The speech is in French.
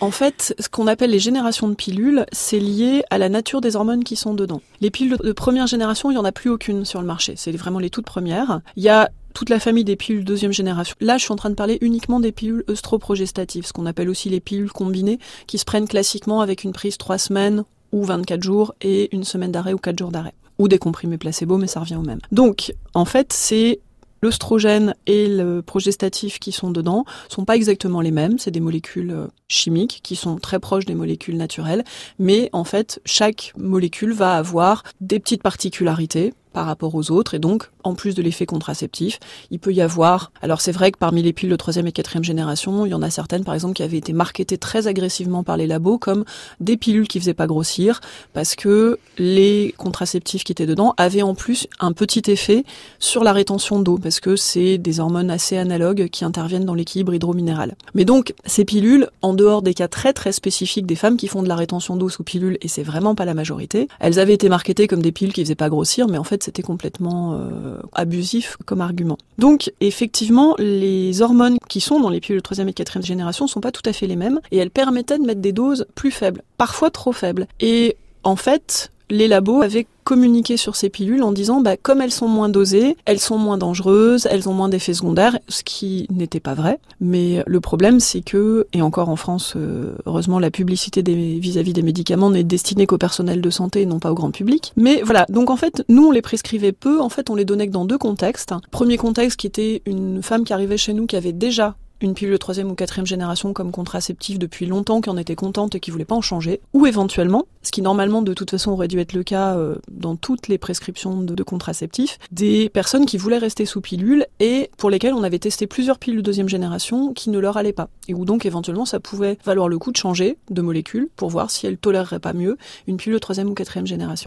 En fait, ce qu'on appelle les générations de pilules, c'est lié à la nature des hormones qui sont dedans. Les pilules de première génération, il y en a plus aucune sur le marché. C'est vraiment les toutes premières. Il y a toute la famille des pilules deuxième génération. Là, je suis en train de parler uniquement des pilules œstroprogestatives, ce qu'on appelle aussi les pilules combinées, qui se prennent classiquement avec une prise 3 semaines ou 24 jours et une semaine d'arrêt ou 4 jours d'arrêt. Ou des comprimés placebo, mais ça revient au même. Donc, en fait, c'est L'œstrogène et le progestatif qui sont dedans sont pas exactement les mêmes, c'est des molécules euh, chimiques qui sont très proches des molécules naturelles, mais en fait, chaque molécule va avoir des petites particularités par rapport aux autres. Et donc, en plus de l'effet contraceptif, il peut y avoir... Alors c'est vrai que parmi les piles de troisième et quatrième génération, il y en a certaines, par exemple, qui avaient été marketées très agressivement par les labos comme des pilules qui faisaient pas grossir, parce que les contraceptifs qui étaient dedans avaient en plus un petit effet sur la rétention d'eau, parce que c'est des hormones assez analogues qui interviennent dans l'équilibre hydrominéral. Mais donc, ces pilules, en dehors des cas très très spécifiques des femmes qui font de la rétention d'eau sous pilule, et c'est vraiment pas la majorité, elles avaient été marketées comme des pilules qui faisaient pas grossir, mais en fait c'était complètement euh, abusif comme argument. Donc effectivement, les hormones qui sont dans les pilules de troisième et quatrième génération sont pas tout à fait les mêmes et elles permettaient de mettre des doses plus faibles, parfois trop faibles. Et en fait, les labos avaient communiqué sur ces pilules en disant bah, comme elles sont moins dosées, elles sont moins dangereuses, elles ont moins d'effets secondaires, ce qui n'était pas vrai. Mais le problème c'est que, et encore en France, euh, heureusement la publicité vis-à-vis des médicaments n'est destinée qu'au personnel de santé et non pas au grand public. Mais voilà, donc en fait, nous on les prescrivait peu, en fait on les donnait que dans deux contextes. Premier contexte qui était une femme qui arrivait chez nous qui avait déjà une pilule de troisième ou quatrième génération comme contraceptive depuis longtemps, qui en était contente et qui voulait pas en changer, ou éventuellement, ce qui normalement de toute façon aurait dû être le cas euh, dans toutes les prescriptions de, contraceptifs, des personnes qui voulaient rester sous pilule et pour lesquelles on avait testé plusieurs pilules de deuxième génération qui ne leur allaient pas, et où donc éventuellement ça pouvait valoir le coup de changer de molécule pour voir si elles toléreraient pas mieux une pilule de troisième ou quatrième génération.